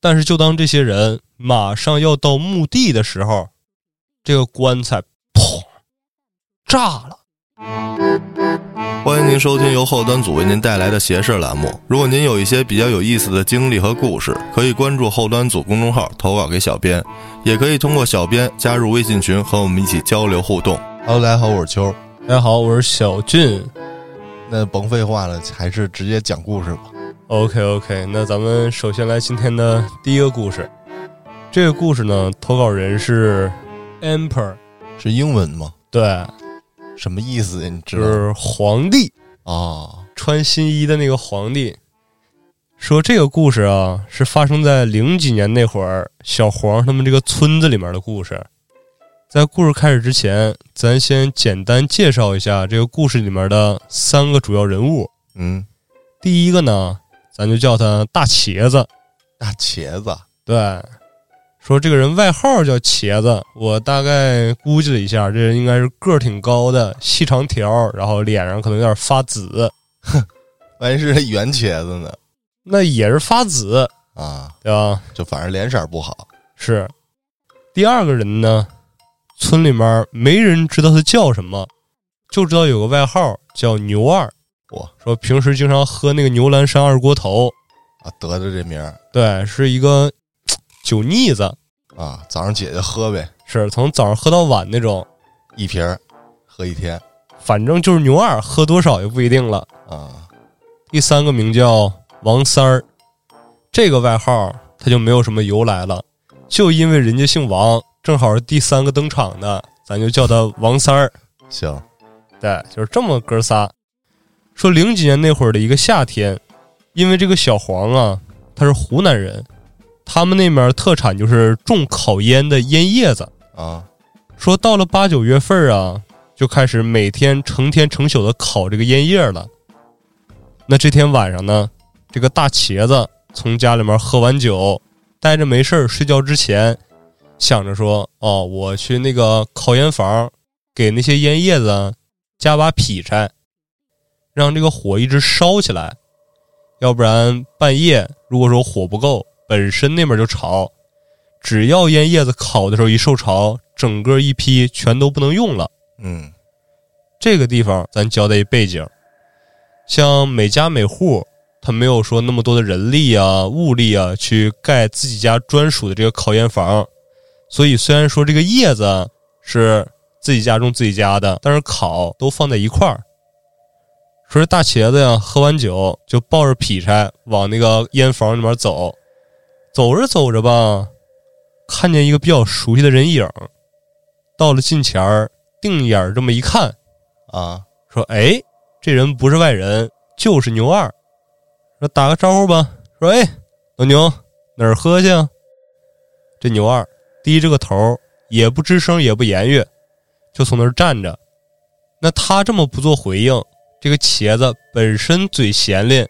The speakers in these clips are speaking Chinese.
但是，就当这些人马上要到墓地的时候，这个棺材砰炸了。欢迎您收听由后端组为您带来的邪事栏目。如果您有一些比较有意思的经历和故事，可以关注后端组公众号投稿给小编，也可以通过小编加入微信群和我们一起交流互动。Hello，大家好，我是秋。大家好，我是小俊。那甭废话了，还是直接讲故事吧。OK OK，那咱们首先来今天的第一个故事。这个故事呢，投稿人是 Emperor，是英文吗？对，什么意思呀？你知道就是皇帝啊？穿新衣的那个皇帝。说这个故事啊，是发生在零几年那会儿，小黄他们这个村子里面的故事。在故事开始之前，咱先简单介绍一下这个故事里面的三个主要人物。嗯，第一个呢，咱就叫他大茄子。大茄子，对，说这个人外号叫茄子，我大概估计了一下，这人应该是个儿挺高的，细长条，然后脸上可能有点发紫，万一是圆茄子呢？那也是发紫，啊，对吧？就反正脸色不好。是。第二个人呢，村里面没人知道他叫什么，就知道有个外号叫牛二。哇，说平时经常喝那个牛栏山二锅头，啊，得的这名儿。对，是一个酒腻子，啊，早上姐姐喝呗，是从早上喝到晚那种，一瓶儿喝一天。反正就是牛二，喝多少也不一定了。啊。第三个名叫王三儿，这个外号他就没有什么由来了，就因为人家姓王，正好是第三个登场的，咱就叫他王三儿。行，对，就是这么哥仨。说零几年那会儿的一个夏天，因为这个小黄啊，他是湖南人，他们那边特产就是种烤烟的烟叶子。啊，说到了八九月份啊，就开始每天成天成宿的烤这个烟叶了。那这天晚上呢，这个大茄子从家里面喝完酒，待着没事儿睡觉之前，想着说：“哦，我去那个烤烟房，给那些烟叶子加把劈柴，让这个火一直烧起来。要不然半夜如果说火不够，本身那边就潮，只要烟叶子烤的时候一受潮，整个一批全都不能用了。嗯这个地方咱交代一背景，像每家每户，他没有说那么多的人力啊、物力啊，去盖自己家专属的这个烤烟房，所以虽然说这个叶子是自己家种自己家的，但是烤都放在一块儿。说这大茄子呀，喝完酒就抱着劈柴往那个烟房里面走，走着走着吧，看见一个比较熟悉的人影，到了近前儿，定眼这么一看，啊，说：“哎，这人不是外人，就是牛二。说打个招呼吧。说：哎，老牛哪儿喝去啊？这牛二低着个头，也不吱声，也不言语，就从那儿站着。那他这么不做回应，这个茄子本身嘴闲练，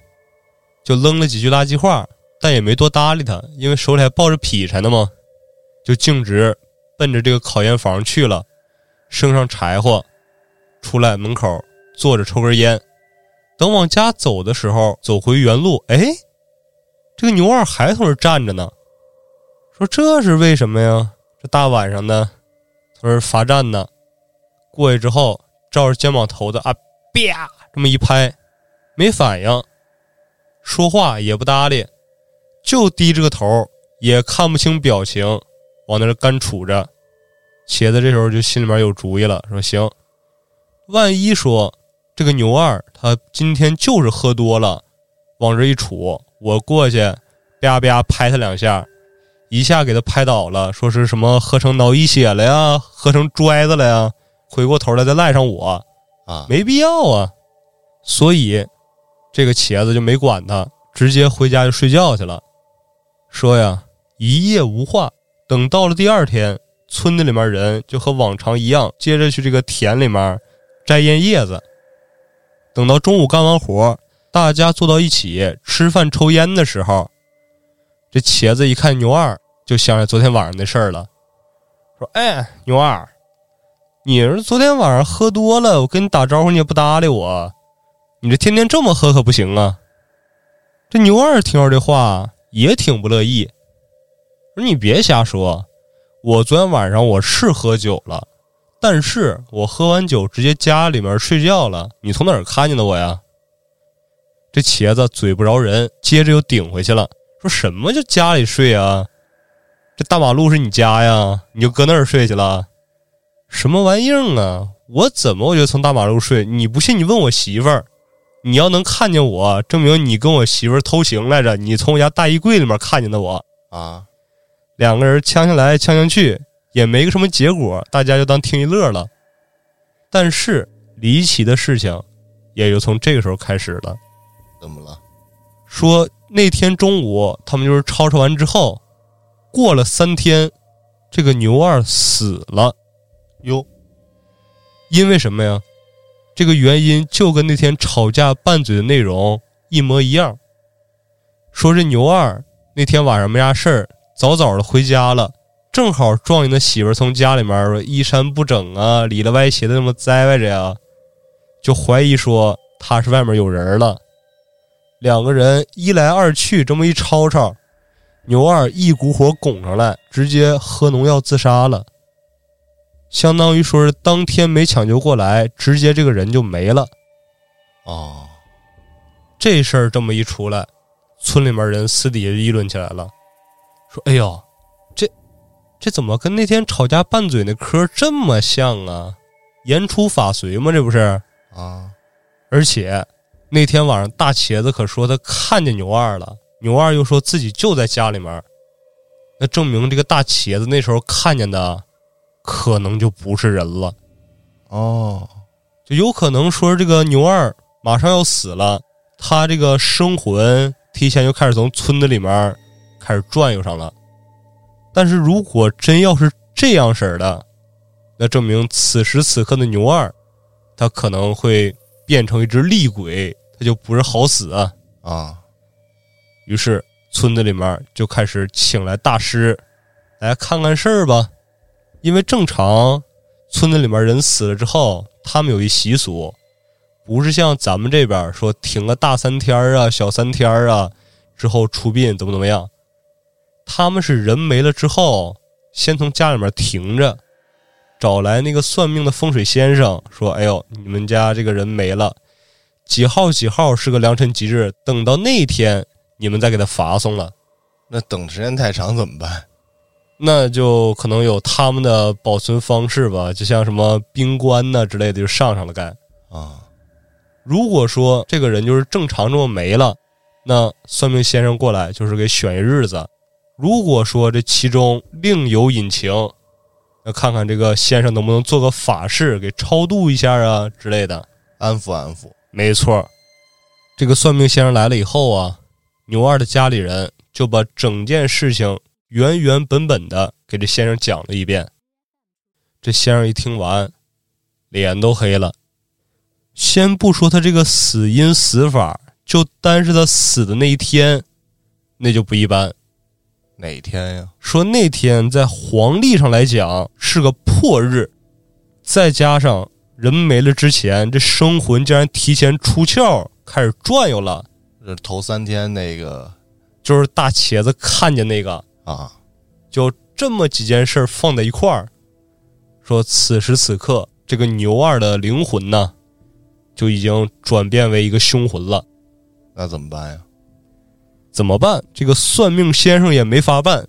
就扔了几句垃圾话，但也没多搭理他，因为手里还抱着劈柴呢嘛，就径直奔着这个烤烟房去了，生上柴火，出来门口坐着抽根烟。等往家走的时候，走回原路，哎，这个牛二还从这站着呢。说这是为什么呀？这大晚上的，从这罚站呢。过去之后，照着肩膀头子啊，啪这么一拍，没反应，说话也不搭理，就低着个头，也看不清表情，往那儿干杵着。茄子这时候就心里面有主意了，说行，万一说这个牛二他今天就是喝多了，往这一杵，我过去啪啪拍他两下，一下给他拍倒了，说是什么喝成脑溢血了呀，喝成拽子了呀，回过头来再赖上我，啊，没必要啊。所以这个茄子就没管他，直接回家就睡觉去了。说呀，一夜无话。等到了第二天，村子里面人就和往常一样，接着去这个田里面摘烟叶子。等到中午干完活，大家坐到一起吃饭抽烟的时候，这茄子一看牛二，就想起昨天晚上的事儿了，说：“哎，牛二，你是昨天晚上喝多了，我跟你打招呼你也不搭理我，你这天天这么喝可不行啊。”这牛二听着这话也挺不乐意，说你别瞎说，我昨天晚上我是喝酒了，但是我喝完酒直接家里面睡觉了。你从哪儿看见的我呀？这茄子嘴不饶人，接着又顶回去了，说什么叫家里睡啊？这大马路是你家呀？你就搁那儿睡去了？什么玩意儿啊？我怎么我就从大马路睡？你不信你问我媳妇儿，你要能看见我，证明你跟我媳妇儿偷情来着。你从我家大衣柜里面看见的我啊，两个人呛呛来呛呛去，也没个什么结果，大家就当听一乐了。但是离奇的事情也就从这个时候开始了。怎么了？说那天中午他们就是吵吵完之后，过了三天，这个牛二死了。哟，因为什么呀？这个原因就跟那天吵架拌嘴的内容一模一样。说这牛二那天晚上没啥事儿，早早的回家了，正好撞见他媳妇从家里面衣衫不整啊，里了歪斜的那么栽歪着呀，就怀疑说他是外面有人了。两个人一来二去这么一吵吵，牛二一股火拱上来，直接喝农药自杀了。相当于说是当天没抢救过来，直接这个人就没了。哦，这事儿这么一出来，村里面人私底下议论起来了，说：“哎呦，这这怎么跟那天吵架拌嘴那嗑这么像啊？言出法随吗？这不是啊？而且那天晚上大茄子可说他看见牛二了，牛二又说自己就在家里面，那证明这个大茄子那时候看见的。”可能就不是人了，哦，就有可能说这个牛二马上要死了，他这个生魂提前就开始从村子里面开始转悠上了。但是如果真要是这样式儿的，那证明此时此刻的牛二，他可能会变成一只厉鬼，他就不是好死啊。啊，于是村子里面就开始请来大师来看看事儿吧。因为正常，村子里面人死了之后，他们有一习俗，不是像咱们这边说停个大三天啊、小三天啊，之后出殡怎么怎么样。他们是人没了之后，先从家里面停着，找来那个算命的风水先生，说：“哎呦，你们家这个人没了，几号几号是个良辰吉日，等到那天你们再给他发送了。”那等时间太长怎么办？那就可能有他们的保存方式吧，就像什么冰棺呐之类的，就上上了盖啊。如果说这个人就是正常这么没了，那算命先生过来就是给选一日子。如果说这其中另有隐情，那看看这个先生能不能做个法事给超度一下啊之类的，安抚安抚。没错，这个算命先生来了以后啊，牛二的家里人就把整件事情。原原本本的给这先生讲了一遍，这先生一听完，脸都黑了。先不说他这个死因死法，就单是他死的那一天，那就不一般。哪天呀？说那天在黄历上来讲是个破日，再加上人没了之前，这生魂竟然提前出窍开始转悠了。这头三天那个，就是大茄子看见那个。啊，就这么几件事放在一块儿，说此时此刻这个牛二的灵魂呢，就已经转变为一个凶魂了。那怎么办呀？怎么办？这个算命先生也没法办，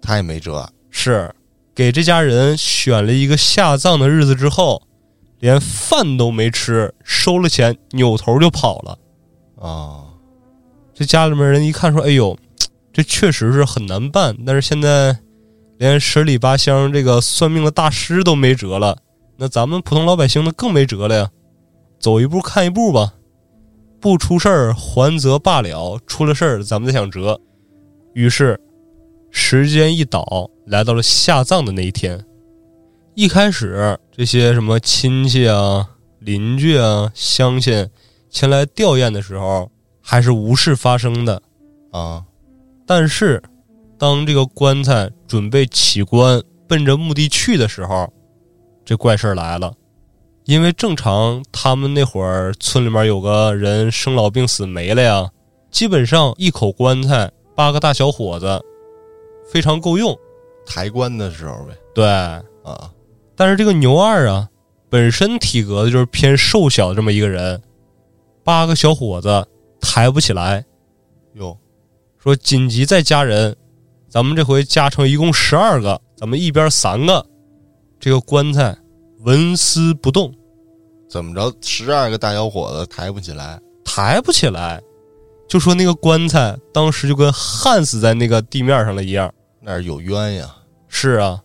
他也没辙。是给这家人选了一个下葬的日子之后，连饭都没吃，收了钱，扭头就跑了。啊，这家里面人一看说：“哎呦。”这确实是很难办，但是现在连十里八乡这个算命的大师都没辙了，那咱们普通老百姓那更没辙了呀！走一步看一步吧，不出事儿还则罢了，出了事儿咱们再想辙。于是时间一倒，来到了下葬的那一天。一开始这些什么亲戚啊、邻居啊、乡亲前来吊唁的时候，还是无事发生的啊。但是，当这个棺材准备起棺，奔着墓地去的时候，这怪事儿来了。因为正常他们那会儿村里面有个人生老病死没了呀，基本上一口棺材八个大小伙子非常够用。抬棺的时候呗。对，啊，但是这个牛二啊，本身体格子就是偏瘦小的这么一个人，八个小伙子抬不起来，哟，说紧急再加人，咱们这回加成一共十二个，咱们一边三个，这个棺材纹丝不动，怎么着？十二个大小伙子抬不起来，抬不起来，就说那个棺材当时就跟焊死在那个地面上了一样。那是有冤呀。是啊，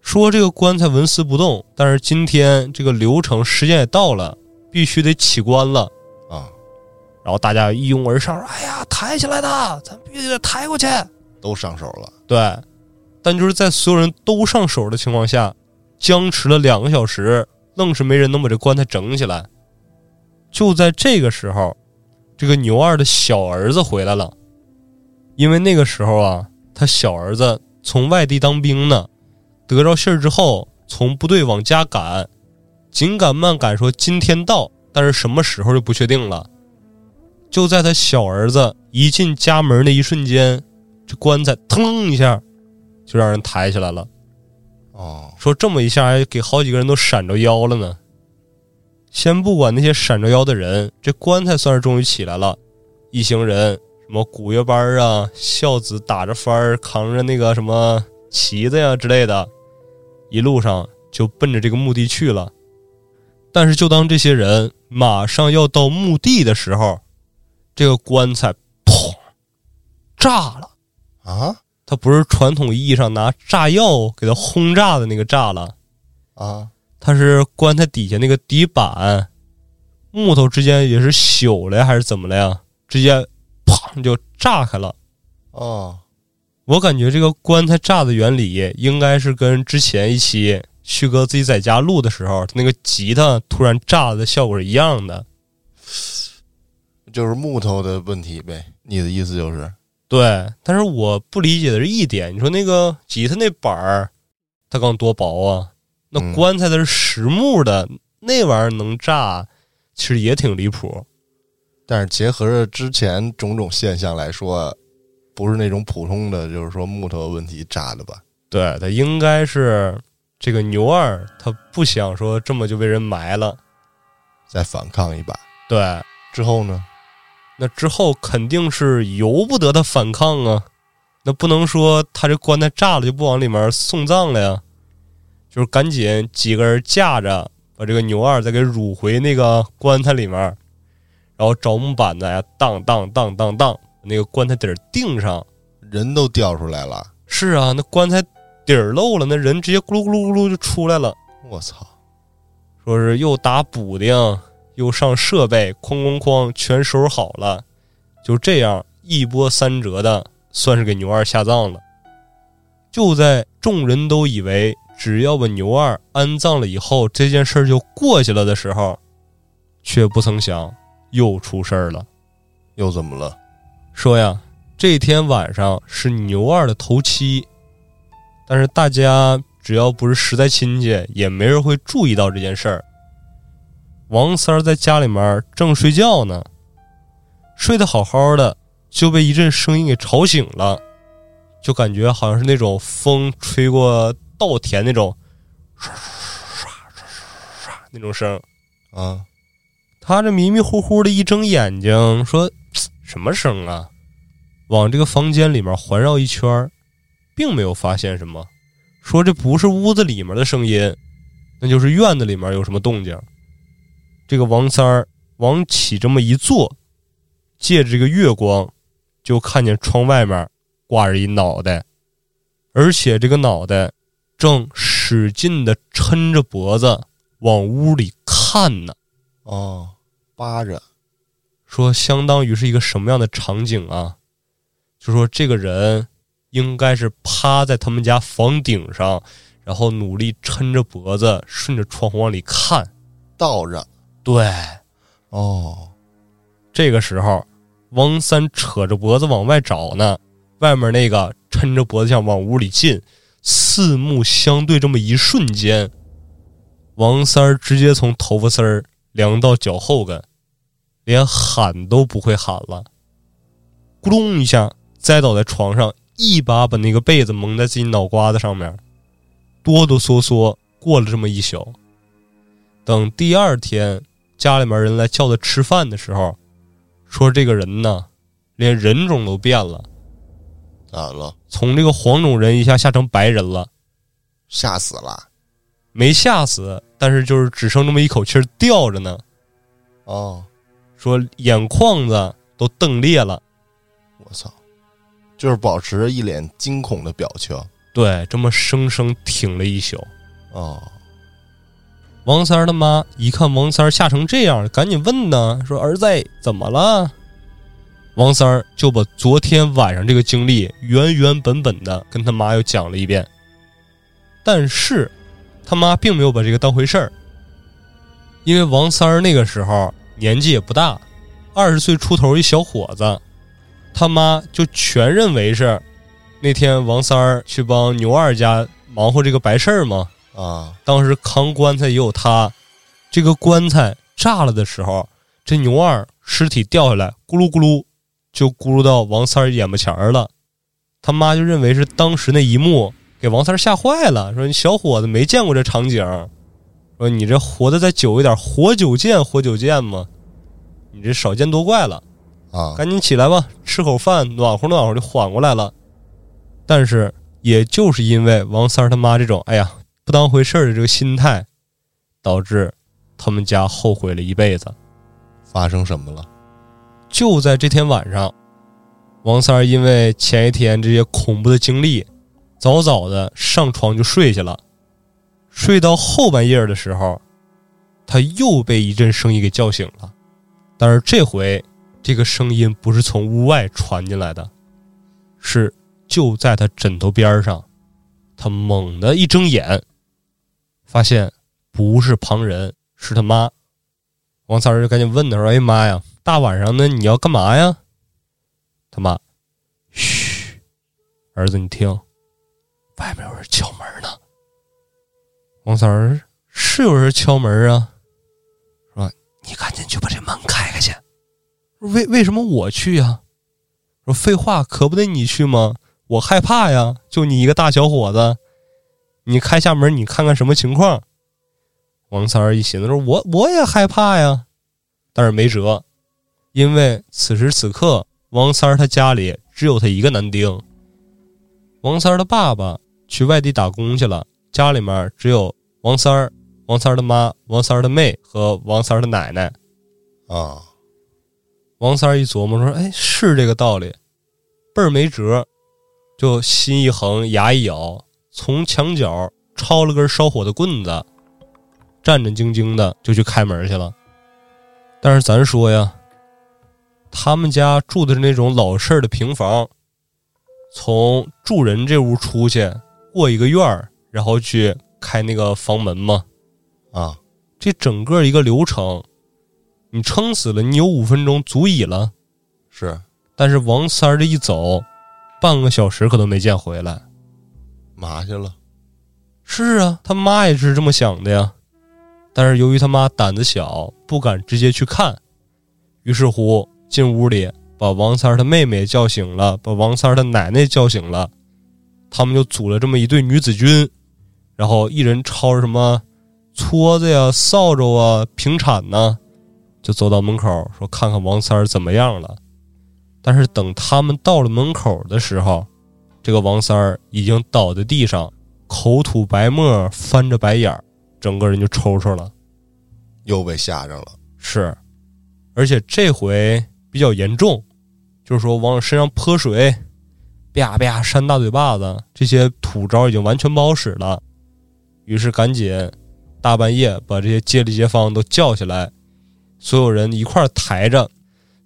说这个棺材纹丝不动，但是今天这个流程时间也到了，必须得起棺了。然后大家一拥而上，说：“哎呀，抬起来的，咱必须得抬过去。都上手了。”对，但就是在所有人都上手的情况下，僵持了两个小时，愣是没人能把这棺材整起来。就在这个时候，这个牛二的小儿子回来了，因为那个时候啊，他小儿子从外地当兵呢，得着信儿之后，从部队往家赶，紧赶慢赶，说今天到，但是什么时候就不确定了。就在他小儿子一进家门的一瞬间，这棺材腾一下就让人抬起来了。哦，说这么一下，还给好几个人都闪着腰了呢。先不管那些闪着腰的人，这棺材算是终于起来了。一行人，什么古月班啊、孝子打着幡儿，扛着那个什么旗子呀之类的，一路上就奔着这个墓地去了。但是，就当这些人马上要到墓地的时候，这个棺材砰炸了。啊它不是传统意义上拿炸药给它轰炸的那个炸了，啊，它是棺材底下那个底板木头之间也是朽了呀还是怎么了呀？直接砰就炸开了。哦，我感觉这个棺材炸的原理应该是跟之前一期旭哥自己在家录的时候那个吉他突然炸了的效果是一样的。就是木头的问题呗。你的意思就是，对，但是我不理解的是一点，你说那个吉他那板儿，它刚多薄啊？那嗯棺材它是实木的，那玩意儿能炸，其实也挺离谱。但是结合着之前种种现象来说，不是那种普通的，就是说木头的问题炸的吧？对，它应该是这个牛二，他不想说这么就被人埋了。再反抗一把对，之后呢？那之后肯定是由不得他反抗啊，那不能说他这棺材炸了就不往里面送葬了呀，就是赶紧几个人架着把这个牛二再给掳回那个棺材里面，然后找木板子呀，当当当当当，那个棺材底儿钉上。人都掉出来了，是啊，那棺材底儿漏了，那人直接咕噜咕噜咕噜就出来了。我操！说是又打补丁，又上设备，哐哐哐，全收拾好了，就这样一波三折的，算是给牛二下葬了。就在众人都以为只要把牛二安葬了以后，这件事就过去了的时候，却不曾想又出事儿了。又怎么了？说呀，这天晚上是牛二的头七，但是大家只要不是实在亲戚，也没人会注意到这件事儿。王三儿在家里面正睡觉呢，睡得好好的，就被一阵声音给吵醒了，就感觉好像是那种风吹过稻田那种唰唰唰唰唰那种声。啊，他这迷迷糊糊的一睁眼睛，说：“什么声啊？”往这个房间里面环绕一圈，并没有发现什么。说这不是屋子里面的声音，那就是院子里面有什么动静。这个王三儿往起这么一坐，借着这个月光，就看见窗外面挂着一脑袋，而且这个脑袋正使劲的抻着脖子往屋里看呢。哦，扒着，说相当于是一个什么样的场景啊？就说这个人应该是趴在他们家房顶上，然后努力抻着脖子顺着窗户往里看。倒着。对，哦，这个时候王三扯着脖子往外找呢，外面那个抻着脖子想往屋里进，四目相对，这么一瞬间，王三直接从头发丝儿凉到脚后跟，连喊都不会喊了，咕咚一下栽倒在床上，一把把那个被子蒙在自己脑瓜子上面，哆哆嗦嗦过了这么一宿。等第二天家里面人来叫他吃饭的时候，说这个人呢，连人种都变了，咋了？从这个黄种人一下吓成白人了。吓死了！没吓死，但是就是只剩这么一口气儿吊着呢。哦，说眼眶子都瞪裂了。我操！就是保持着一脸惊恐的表情。对，这么生生挺了一宿。哦，王三儿他妈一看王三儿吓成这样，赶紧问呢，说儿子怎么了？王三儿就把昨天晚上这个经历原原本本的跟他妈又讲了一遍。但是，他妈并没有把这个当回事儿，因为王三儿那个时候年纪也不大，二十岁出头一小伙子，他妈就全认为是那天王三儿去帮牛二家忙活这个白事儿嘛。啊，当时扛棺材也有他，这个棺材炸了的时候，这牛二尸体掉下来，咕噜咕噜就咕噜到王三儿眼巴前儿了。他妈就认为是当时那一幕给王三儿吓坏了，说你小伙子没见过这场景，说你这活得再久一点，活久见，活久见嘛，你这少见多怪了。啊，赶紧起来吧，吃口饭，暖和暖和就缓过来了。但是，也就是因为王三儿他妈这种哎呀不当回事儿的这个心态，导致他们家后悔了一辈子。发生什么了？就在这天晚上，王三儿因为前一天这些恐怖的经历，早早的上床就睡下了。睡到后半夜的时候，他又被一阵声音给叫醒了。但是这回，这个声音不是从屋外传进来的，是就在他枕头边上。他猛地一睁眼，发现不是旁人，是他妈。王三儿就赶紧问他说：“哎妈呀，大晚上的你要干嘛呀？”他妈：“嘘，儿子你听，外面有人敲门呢。”王三儿是有人敲门啊，说：“你赶紧去把这门开开去。”为为什么我去呀？说废话，可不得你去吗？我害怕呀，就你一个大小伙子，你开下门，你看看什么情况。王三儿一寻思说：“我我也害怕呀，但是没辙，因为此时此刻，王三儿他家里只有他一个男丁。王三儿的爸爸去外地打工去了，家里面只有王三儿、王三儿的妈、王三儿的妹和王三儿的奶奶。啊，王三儿一琢磨说：‘哎，是这个道理，倍儿没辙。’就心一横，牙一咬，从墙角抄了根烧火的棍子。”战战兢兢的就去开门去了，但是咱说呀，他们家住的是那种老式的平房，从住人这屋出去过一个院儿，然后去开那个房门嘛，啊，这整个一个流程，你撑死了，你有五分钟足矣了。是，但是王三儿这一走，半个小时可都没见回来。嘛去了？是啊，他妈也是这么想的呀。但是由于他妈胆子小，不敢直接去看，于是乎进屋里把王三儿他妹妹叫醒了，把王三儿的奶奶叫醒了，他们就组了这么一队女子军，然后一人抄着什么撮子呀、扫帚啊、平铲呢，就走到门口说看看王三儿怎么样了。但是等他们到了门口的时候，这个王三儿已经倒在地上，口吐白沫，翻着白眼儿。整个人就抽抽了，又被吓着了。是，而且这回比较严重，就是说往身上泼水，啪啪扇大嘴巴子，这些土招已经完全不好使了。于是赶紧大半夜把这些街里街坊都叫起来，所有人一块抬着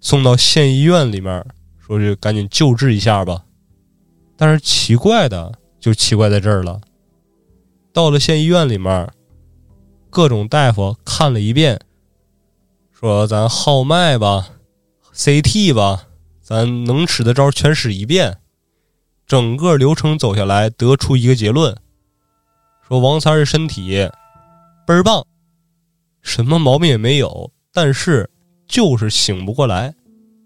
送到县医院里面，说是赶紧救治一下吧。但是奇怪的就奇怪在这儿了，到了县医院里面。各种大夫看了一遍，说：“咱号脉吧，CT 吧，咱能使的招全使一遍。”整个流程走下来，得出一个结论：说王三儿身体倍儿棒，什么毛病也没有，但是就是醒不过来，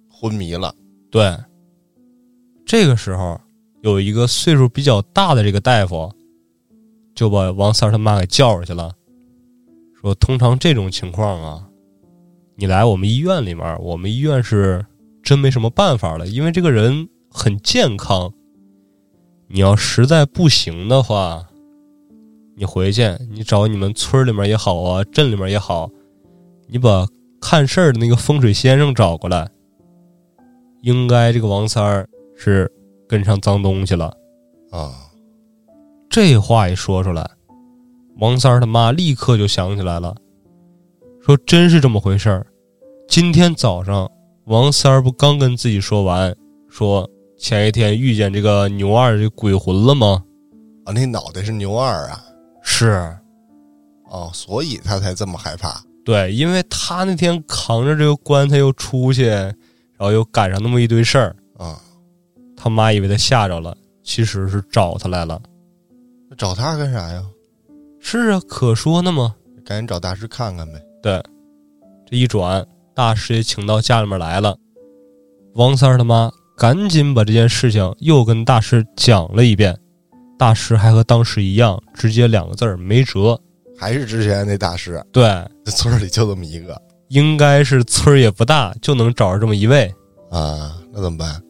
昏迷了。对，这个时候有一个岁数比较大的这个大夫，就把王三他妈给叫出去了，说：“通常这种情况啊，你来我们医院里面，我们医院是真没什么办法了，因为这个人很健康。你要实在不行的话，你回去，你找你们村里面也好啊，镇里面也好，你把看事儿的那个风水先生找过来。应该这个王三是跟上脏东西了。”啊，这话一说出来，王三儿他妈立刻就想起来了，说真是这么回事儿。今天早上，王三儿不刚跟自己说完，说前一天遇见这个牛二这鬼魂了吗？啊，那脑袋是牛二啊，是哦，所以他才这么害怕。对，因为他那天扛着这个棺材又出去，然后又赶上那么一堆事儿，啊，他妈以为他吓着了，其实是找他来了。找他干啥呀？是啊，可说呢嘛。赶紧找大师看看呗。对，这一转，大师也请到家里面来了。王三儿他妈赶紧把这件事情又跟大师讲了一遍，大师还和当时一样，直接两个字儿没辙。还是之前那大师，对，这村儿里就这么一个应该是村儿也不大，就能找着这么一位。啊，那怎么办？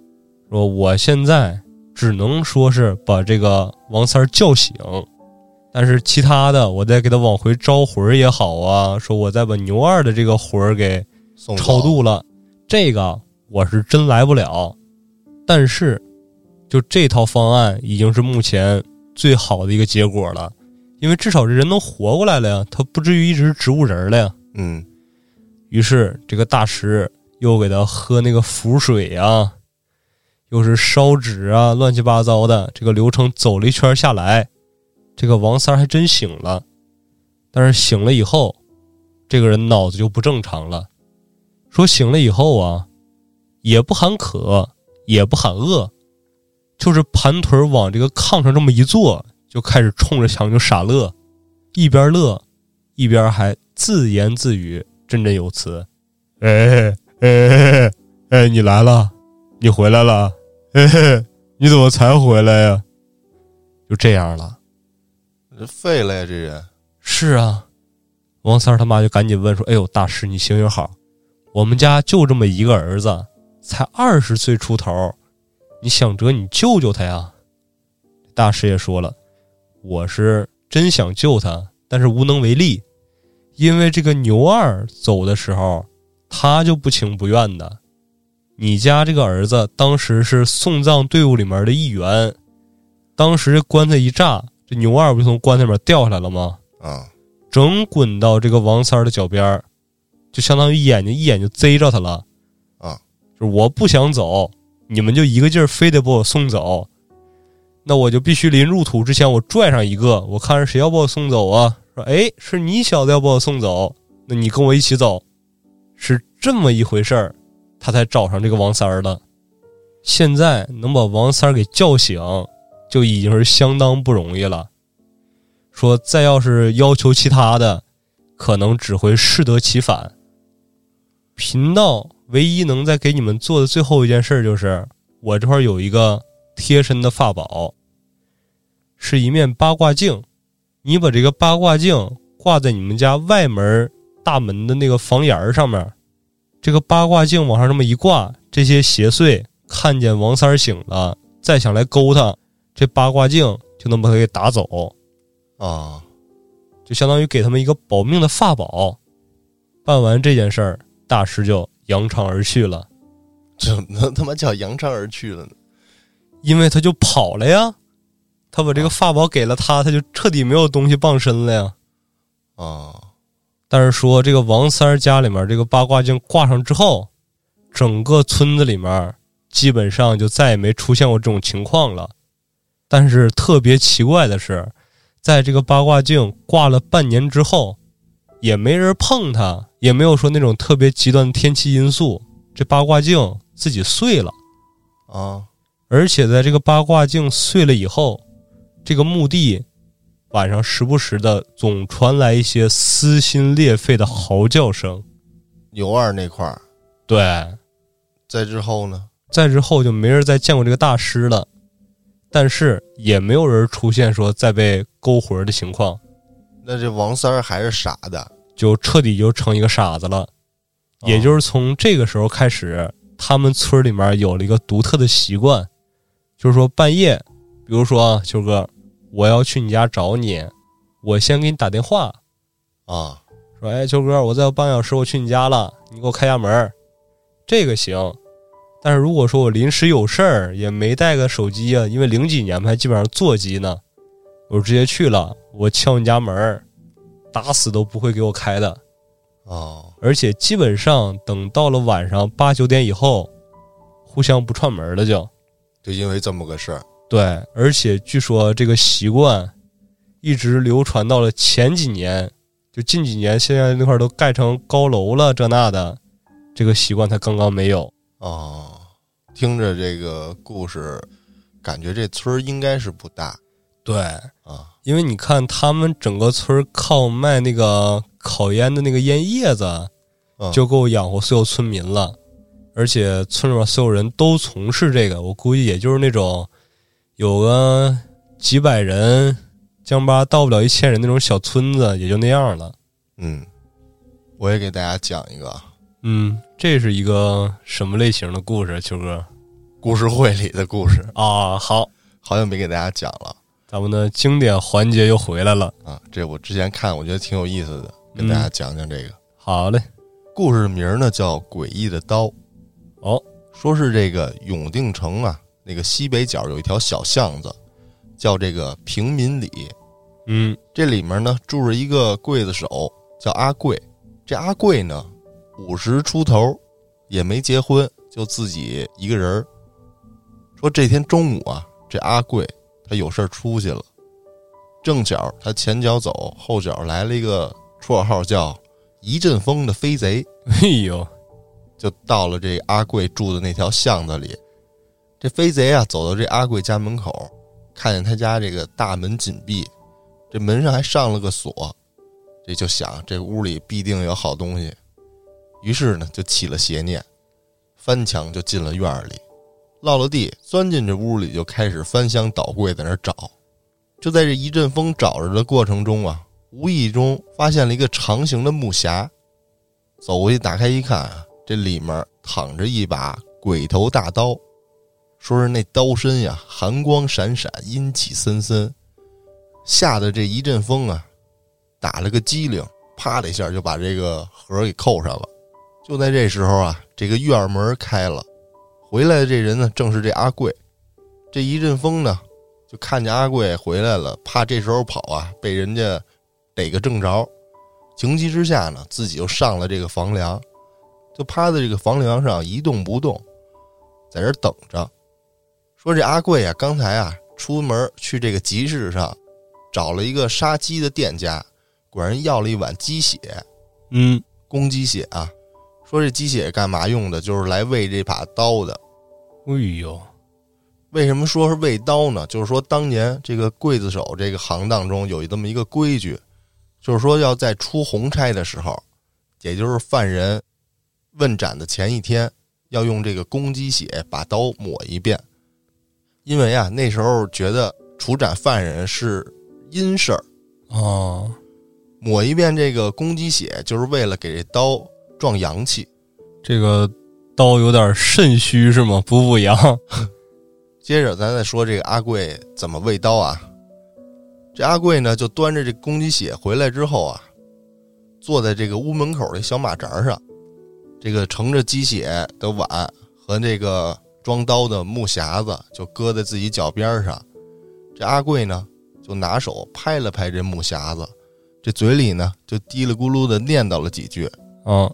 说我现在只能说是把这个王三儿叫醒，但是其他的我再给他往回招魂儿也好啊，说我再把牛二的这个魂儿给超度了，这个我是真来不了。但是，就这套方案已经是目前最好的一个结果了，因为至少这人能活过来了呀，他不至于一直是植物人了呀。嗯，于是这个大师又给他喝那个符水啊，又是烧纸啊，乱七八糟的，这个流程走了一圈下来，这个王三儿还真醒了。但是醒了以后，这个人脑子就不正常了。说醒了以后啊，也不喊渴，也不喊饿，就是盘腿往这个炕上这么一坐，就开始冲着墙就傻乐，一边乐，一边还自言自语，振振有词：“哎哎哎，你来了，你回来了，哎，你怎么才回来呀？”就这样了。这废了呀，这人是啊，王三儿他妈就赶紧问说：“哎呦，大师你行行好，我们家就这么一个儿子，才二十岁出头，你想辙你救救他呀？”大师也说了：“我是真想救他，但是无能为力，因为这个牛二走的时候，他就不情不愿的。你家这个儿子当时是送葬队伍里面的一员，当时这棺材一炸，这牛二不就从棺材里面掉下来了吗？”啊，整滚到这个王三儿的脚边儿，就相当于眼睛一眼就贼着他了。啊，就是我不想走，你们就一个劲儿非得把我送走，那我就必须临入土之前我拽上一个，我看是谁要把我送走啊？说，哎，是你小子要把我送走，那你跟我一起走，是这么一回事儿，他才找上这个王三儿的。现在能把王三儿给叫醒，就已经是相当不容易了。说再要是要求其他的，可能只会适得其反。贫道唯一能再给你们做的最后一件事，就是我这块有一个贴身的法宝，是一面八卦镜。你把这个八卦镜挂在你们家外门大门的那个房檐上面，这个八卦镜往上这么一挂，这些邪祟看见王三醒了，再想来勾他，这八卦镜就能把他给打走。啊，就相当于给他们一个保命的法宝。办完这件事儿，大师就扬长而去了，怎么能他妈叫扬长而去了呢？因为他就跑了呀。他把这个法宝给了他，他就彻底没有东西傍身了呀。啊，但是说这个王三儿家里面这个八卦镜挂上之后，整个村子里面基本上就再也没出现过这种情况了。但是特别奇怪的是，在这个八卦镜挂了半年之后，也没人碰它，也没有说那种特别极端的天气因素，这八卦镜自己碎了。啊，而且在这个八卦镜碎了以后，这个墓地晚上时不时的总传来一些撕心裂肺的嚎叫声。牛二那块儿，对，在之后呢？在之后就没人再见过这个大师了。但是也没有人出现说再被勾魂的情况，那这王三儿还是傻的，就彻底就成一个傻子了。也就是从这个时候开始，他们村里面有了一个独特的习惯，就是说半夜，比如说啊，秋哥，我要去你家找你，我先给你打电话，啊，说，哎，秋哥，我再有半小时我去你家了，你给我开下门，这个行。但是如果说我临时有事儿，也没带个手机啊，因为零几年嘛，还基本上座机呢，我直接去了，我敲你家门儿，打死都不会给我开的。啊，而且基本上等到了晚上八九点以后，互相不串门了就。就因为这么个事儿，对，而且据说这个习惯一直流传到了前几年，就近几年，现在那块儿都盖成高楼了，这那的，这个习惯才刚刚没有。哦，听着这个故事，感觉这村儿应该是不大对，啊。因为你看他们整个村儿靠卖那个烤烟的那个烟叶子，嗯就够养活所有村民了。而且村里面所有人都从事这个，我估计也就是那种有个几百人，江巴到不了一千人那种小村子，也就那样了。嗯，我也给大家讲一个嗯，这是一个什么类型的故事，秋哥故事会里的故事，啊？好，好久没给大家讲了咱们的经典环节又回来了。啊。这我之前看，我觉得挺有意思的，跟大家讲讲这个、好嘞，故事名呢叫《诡异的刀》。哦，说是这个永定城啊，那个西北角有一条小巷子，叫这个平民里。嗯这里面呢住着一个刽子手，叫阿贵。这阿贵呢，五十出头，也没结婚，就自己一个人。说这天中午啊，这阿贵他有事儿出去了，正巧他前脚走，后脚来了一个绰号叫“一阵风”的飞贼，哎呦，就到了这阿贵住的那条巷子里。这飞贼啊，走到这阿贵家门口，看见他家这个大门紧闭，这门上还上了个锁，这就想这屋里必定有好东西，于是呢就起了邪念，翻墙就进了院儿里，落了地，钻进这屋里就开始翻箱倒柜在那儿找。就在这一阵风找着的过程中啊，无意中发现了一个长形的木匣，走过去打开一看啊，这里面躺着一把鬼头大刀，说是那刀身呀寒光闪闪，阴气森森，吓得这一阵风啊，打了个激灵，啪的一下就把这个盒给扣上了。就在这时候啊，这个院门开了，回来的这人呢，正是这阿贵。这一阵风呢，就看见阿贵回来了，怕这时候跑啊，被人家逮个正着。情急之下呢，自己就上了这个房梁，就趴在这个房梁上一动不动，在这等着。说这阿贵啊，刚才啊出门去这个集市上，找了一个杀鸡的店家，管人要了一碗鸡血，嗯，公鸡血啊。说这鸡血干嘛用的？就是来喂这把刀的。哎呦，为什么说是喂刀呢？就是说当年这个刽子手这个行当中有这么一个规矩，就是说要在出红差的时候，也就是犯人问斩的前一天，要用这个公鸡血把刀抹一遍，因为啊那时候觉得处斩犯人是阴事儿，哦，抹一遍这个公鸡血就是为了给这刀壮阳气。这个刀有点肾虚是吗？补补阳。接着咱再说这个阿贵怎么喂刀啊？这阿贵呢，就端着这公鸡血回来之后啊，坐在这个屋门口的小马扎上，这个盛着鸡血的碗和这个装刀的木匣子就搁在自己脚边上。这阿贵呢，就拿手拍了拍这木匣子，这嘴里呢就嘀里咕噜的念叨了几句。嗯，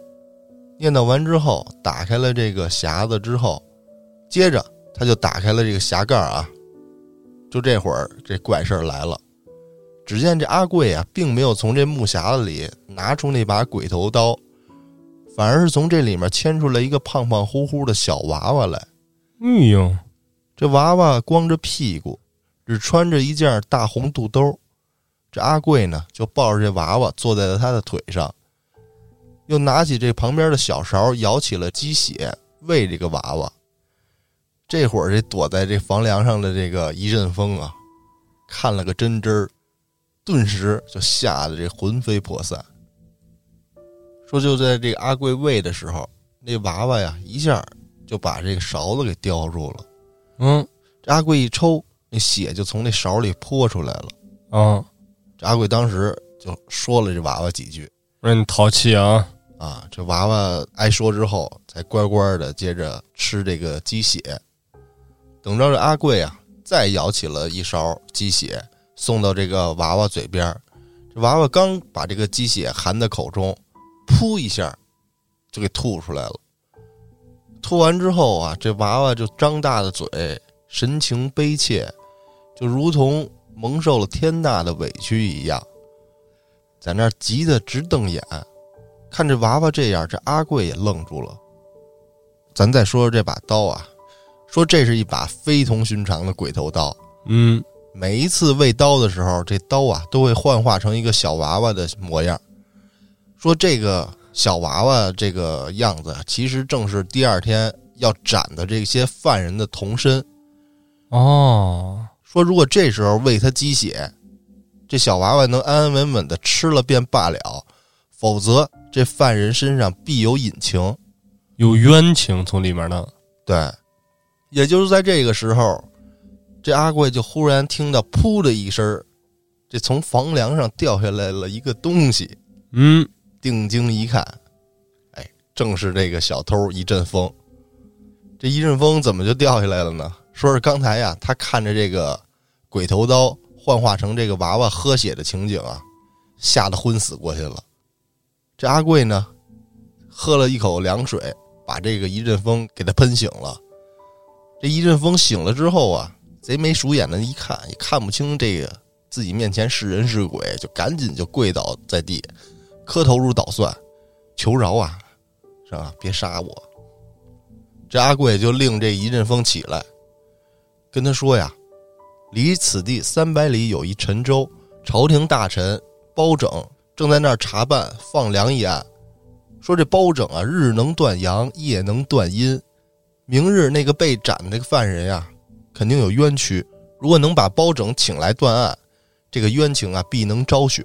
念叨完之后，打开了这个匣子之后，接着他就打开了这个匣盖啊。就这会儿，这怪事儿来了。只见这阿贵啊，并没有从这木匣子里拿出那把鬼头刀，反而是从这里面牵出来一个胖胖乎乎的小娃娃来。哎呦，这娃娃光着屁股，只穿着一件大红肚兜。这阿贵呢，就抱着这娃娃坐在了他的腿上，又拿起这旁边的小勺舀起了鸡血喂这个娃娃。这会儿这躲在这房梁上的这个一阵风啊，看了个真真儿，顿时就吓得这魂飞魄散。说就在这个阿贵喂的时候，那娃娃呀一下就把这个勺子给叼住了。嗯这阿贵一抽，那血就从那勺里泼出来了。啊，这阿贵当时就说了这娃娃几句说你淘气啊！啊，这娃娃挨说之后，才乖乖的接着吃这个鸡血。等着这阿贵啊，再舀起了一勺鸡血，送到这个娃娃嘴边这娃娃刚把这个鸡血含在口中，噗一下就给吐出来了。吐完之后啊，这娃娃就张大了嘴，神情悲切，就如同蒙受了天大的委屈一样，在那儿急得直瞪眼。看这娃娃这样，这阿贵也愣住了。咱再说说这把刀啊，说这是一把非同寻常的鬼头刀。嗯每一次喂刀的时候，这刀啊都会幻化成一个小娃娃的模样。说这个小娃娃这个样子，其实正是第二天要斩的这些犯人的童身。哦，说如果这时候喂他鸡血，这小娃娃能安安稳稳的吃了便罢了；否则，这犯人身上必有隐情。有冤情从里面呢。对，也就是在这个时候，这阿贵就忽然听到“噗”的一声，这从房梁上掉下来了一个东西。嗯，定睛一看，哎，正是这个小偷一阵风。这一阵风怎么就掉下来了呢？说是刚才呀，他看着这个鬼头刀幻化成这个娃娃喝血的情景啊，吓得昏死过去了。这阿贵呢，喝了一口凉水，把这个一阵风给他喷醒了。这一阵风醒了之后啊，贼眉鼠眼的一看，也看不清这个自己面前是人是鬼，就赶紧就跪倒在地，磕头如捣蒜，求饶啊，是吧？别杀我！这阿贵就令这一阵风起来，跟他说呀：“离此地三百里有一陈州，朝廷大臣包拯正在那儿查办放粮一案。说这包拯啊，日能断阳，夜能断阴。明日那个被斩的那个犯人呀，肯定有冤屈。如果能把包拯请来断案，这个冤情啊，必能昭雪。”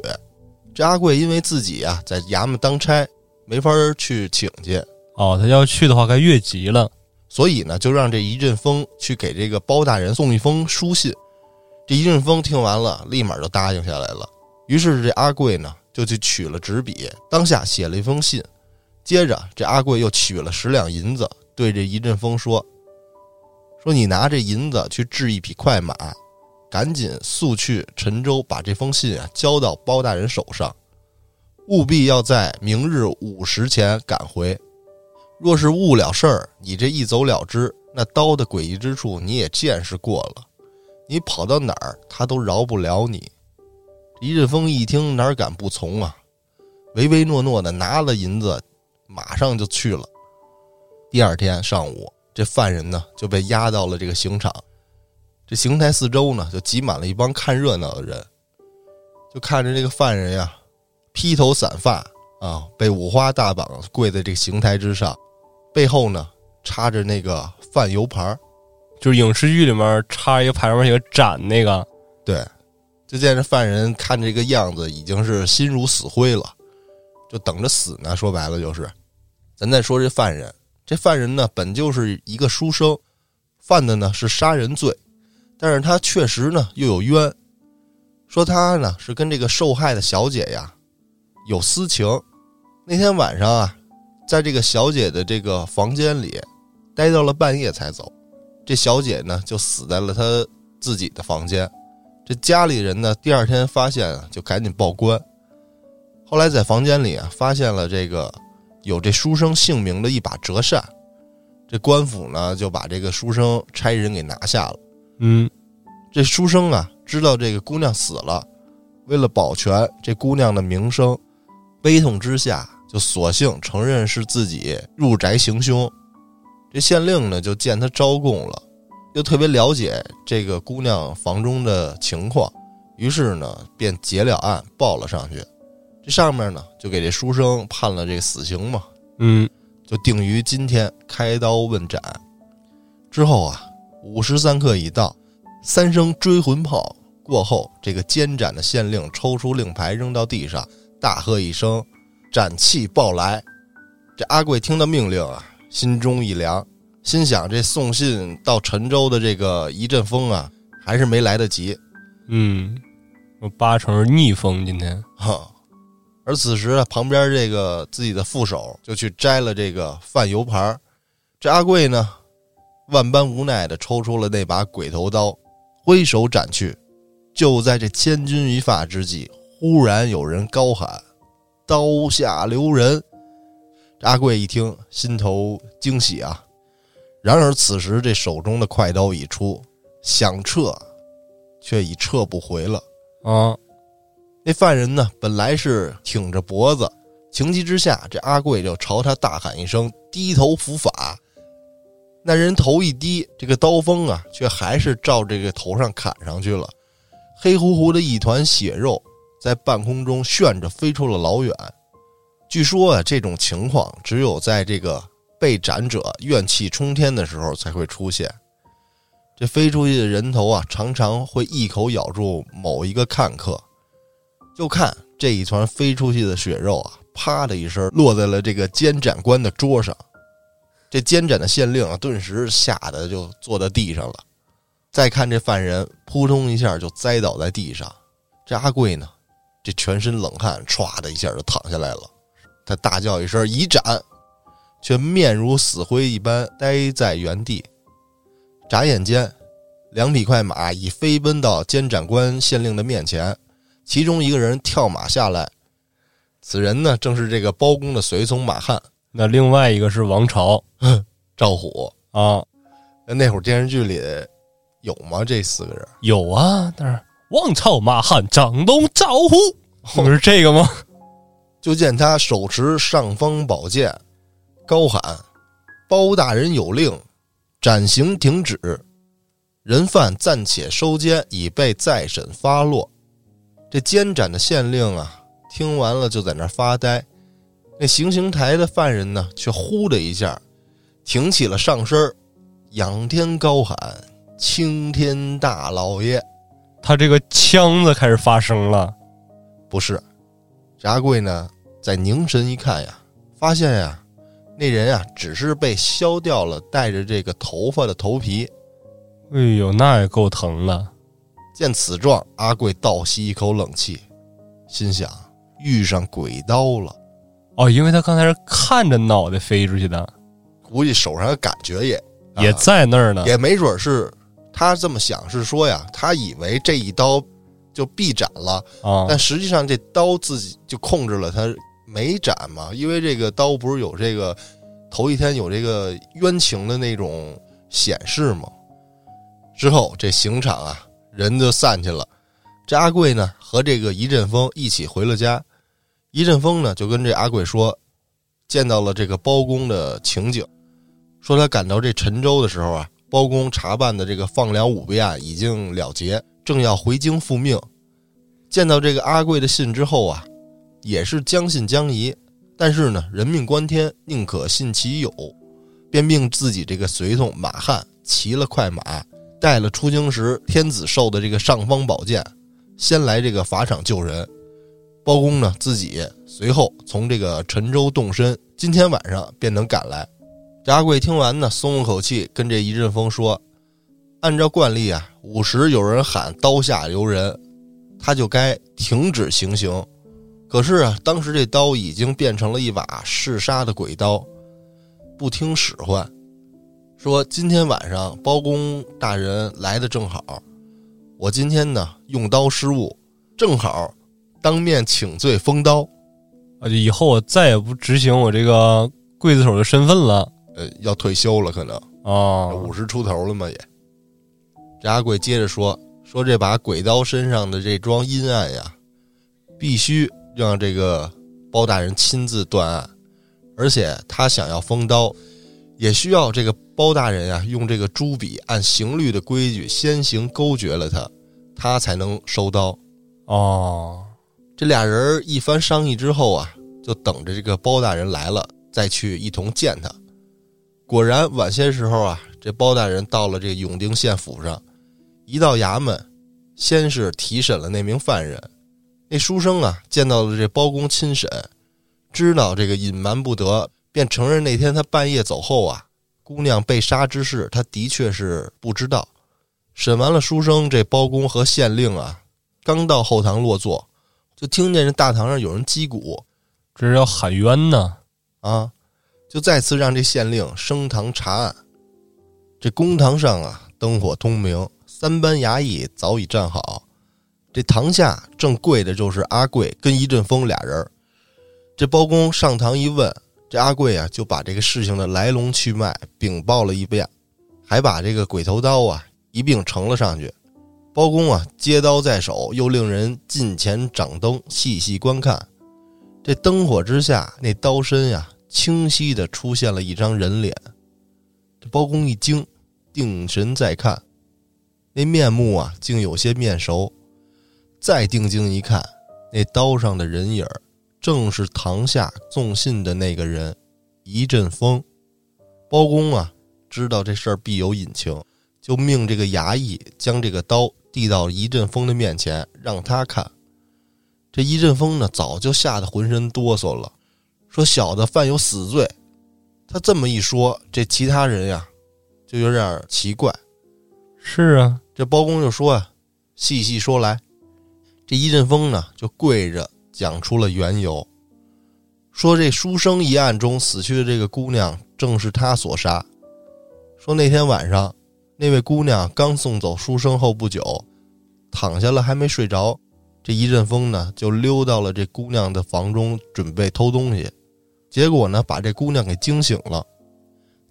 这阿贵因为自己啊在衙门当差，没法儿去请去，哦，他要去的话该越级了。所以呢，就让这一阵风去给这个包大人送一封书信。这一阵风听完了，立马就答应下来了。于是这阿贵呢，就去取了纸笔，当下写了一封信。接着，这阿贵又取了十两银子，对这一阵风说：“说你拿这银子去置一匹快马，赶紧速去陈州，把这封信啊交到包大人手上，务必要在明日午时前赶回。若是误了事儿，你这一走了之，那刀的诡异之处你也见识过了，你跑到哪儿他都饶不了你。”一阵风一听，哪敢不从啊？唯唯诺诺的拿了银子，马上就去了。第二天上午，这犯人呢就被押到了这个刑场。这刑台四周呢就挤满了一帮看热闹的人，就看着这个犯人呀，披头散发啊，被五花大绑跪在这个刑台之上，背后呢插着那个饭油盘儿就是影视剧里面插一个牌上面写个“斩”那个，对，就见这犯人看这个样子，已经是心如死灰了，就等着死呢。说白了就是，咱再说这犯人，这犯人呢本就是一个书生，犯的呢是杀人罪，但是他确实呢又有冤，说他呢是跟这个受害的小姐呀有私情。那天晚上啊，在这个小姐的这个房间里待到了半夜才走，这小姐呢就死在了他自己的房间。这家里人呢，第二天发现啊，就赶紧报官。后来在房间里啊，发现了这个有这书生姓名的一把折扇。这官府呢，就把这个书生差人给拿下了。嗯，这书生啊，知道这个姑娘死了，为了保全这姑娘的名声，悲痛之下，就索性承认是自己入宅行凶。这县令呢，就见他招供了。又特别了解这个姑娘房中的情况，于是呢便结了案报了上去。这上面呢就给这书生判了这个死刑嘛，嗯，就定于今天开刀问斩。之后啊，午时三刻已到，三声追魂炮过后，这个监斩的县令抽出令牌扔到地上，大喝一声：“斩气报来！”这阿贵听到命令啊，心中一凉，心想：这送信到陈州的这个一阵风啊，还是没来得及。嗯，我八成是逆风今天。哈，而此时啊，旁边这个自己的副手就去摘了这个饭油盘这阿贵呢，万般无奈的抽出了那把鬼头刀，挥手斩去。就在这千钧一发之际，忽然有人高喊：“刀下留人！”阿贵一听，心头惊喜啊。然而此时这手中的快刀已出，想撤，却已撤不回了。啊，那犯人呢，本来是挺着脖子，情急之下，这阿贵就朝他大喊一声：“低头伏法！”那人头一低，这个刀锋啊，却还是照这个头上砍上去了。黑乎乎的一团血肉在半空中旋着飞出了老远。据说啊，这种情况只有在这个被斩者怨气冲天的时候才会出现。这飞出去的人头啊，常常会一口咬住某一个看客。就看这一团飞出去的血肉啊，啪的一声落在了这个监斩官的桌上。这监斩的县令啊，顿时吓得就坐在地上了。再看这犯人，扑通一下就栽倒在地上。这阿贵呢，这全身冷汗，唰的一下就躺下来了。他大叫一声“已斩”，却面如死灰一般呆在原地。眨眼间，两匹快马已飞奔到监斩官县令的面前，其中一个人跳马下来。此人呢，正是这个包公的随从马汉。那另外一个是王朝 赵虎啊，那那会儿电视剧里有吗？这四个人有啊，但是王朝、马汉、张东、赵虎，不是这个吗？就见他手持尚方宝剑，高喊：“包大人有令，斩刑停止，人犯暂且收监，以备再审发落。”这监斩的县令啊，听完了就在那发呆。那行刑台的犯人呢，却呼的一下，挺起了上身，仰天高喊：“青天大老爷！”他这个腔子开始发声了。不是，阿贵呢，在凝神一看呀，发现呀，那人啊，只是被削掉了带着这个头发的头皮。哎呦，那也够疼了。见此状，阿贵倒吸一口冷气，心想：遇上鬼刀了。哦，因为他刚才是看着脑袋飞出去的，估计手上的感觉也也在那儿呢，也没准是他这么想，是说呀，他以为这一刀就必斩了啊，但实际上这刀自己就控制了他没斩嘛，因为这个刀不是有这个头一天有这个冤情的那种显示吗？之后这刑场啊，人就散去了，这阿贵呢和这个一阵风一起回了家。一阵风呢，就跟这阿贵说，见到了这个包公的情景，说他赶到这陈州的时候啊，包公查办的这个放粮舞弊案已经了结，正要回京复命。见到这个阿贵的信之后啊，也是将信将疑，但是呢，人命关天，宁可信其有，便命自己这个随从马汉骑了快马，带了出京时天子授的这个尚方宝剑，先来这个法场救人。包公呢，自己随后从这个陈州动身，今天晚上便能赶来。阿贵听完呢，松了口气，跟这一阵风说：“按照惯例啊，午时有人喊刀下留人，他就该停止行刑。可是啊，当时这刀已经变成了一把嗜杀的鬼刀，不听使唤。说今天晚上包公大人来的正好，我今天呢用刀失误，正好。”当面请罪封刀，啊！就以后我再也不执行我这个刽子手的身份了。呃，要退休了，可能啊，五十出头了嘛也。这阿贵接着说：“说这把鬼刀身上的这桩阴案呀，必须让这个包大人亲自断案，而且他想要封刀，也需要这个包大人呀用这个朱笔按刑律的规矩先行勾决了他，他才能收刀。”哦。这俩人一番商议之后啊，就等着这个包大人来了，再去一同见他。果然晚些时候啊，这包大人到了这永定县府上，一到衙门，先是提审了那名犯人。那书生啊，见到了这包公亲审，知道这个隐瞒不得，便承认那天他半夜走后啊，姑娘被杀之事，他的确是不知道。审完了书生，这包公和县令啊，刚到后堂落座，就听见这大堂上有人击鼓，这是要喊冤呢。啊，就再次让这县令升堂查案。这公堂上啊，灯火通明，三班衙役早已站好。这堂下正跪的就是阿贵跟一阵风俩人。这包公上堂一问，这阿贵啊就把这个事情的来龙去脉禀报了一遍，还把这个鬼头刀啊一并呈了上去。包公啊接刀在手，又令人近前掌灯细细观看。这灯火之下，那刀身呀，清晰的出现了一张人脸。这包公一惊，定神再看，那面目啊，竟有些面熟。再定睛一看，那刀上的人影正是堂下送信的那个人，一阵风。包公啊，知道这事儿必有隐情，就命这个衙役将这个刀递到一阵风的面前，让他看。这一阵风呢，早就吓得浑身哆嗦了，说小的犯有死罪。他这么一说，这其他人呀，就有点奇怪。是啊，这包公就说啊，细细说来。这一阵风呢，就跪着讲出了缘由，说这书生一案中死去的这个姑娘，正是他所杀。说那天晚上，那位姑娘刚送走书生后不久，躺下了还没睡着。这一阵风呢，就溜到了这姑娘的房中，准备偷东西，结果呢，把这姑娘给惊醒了。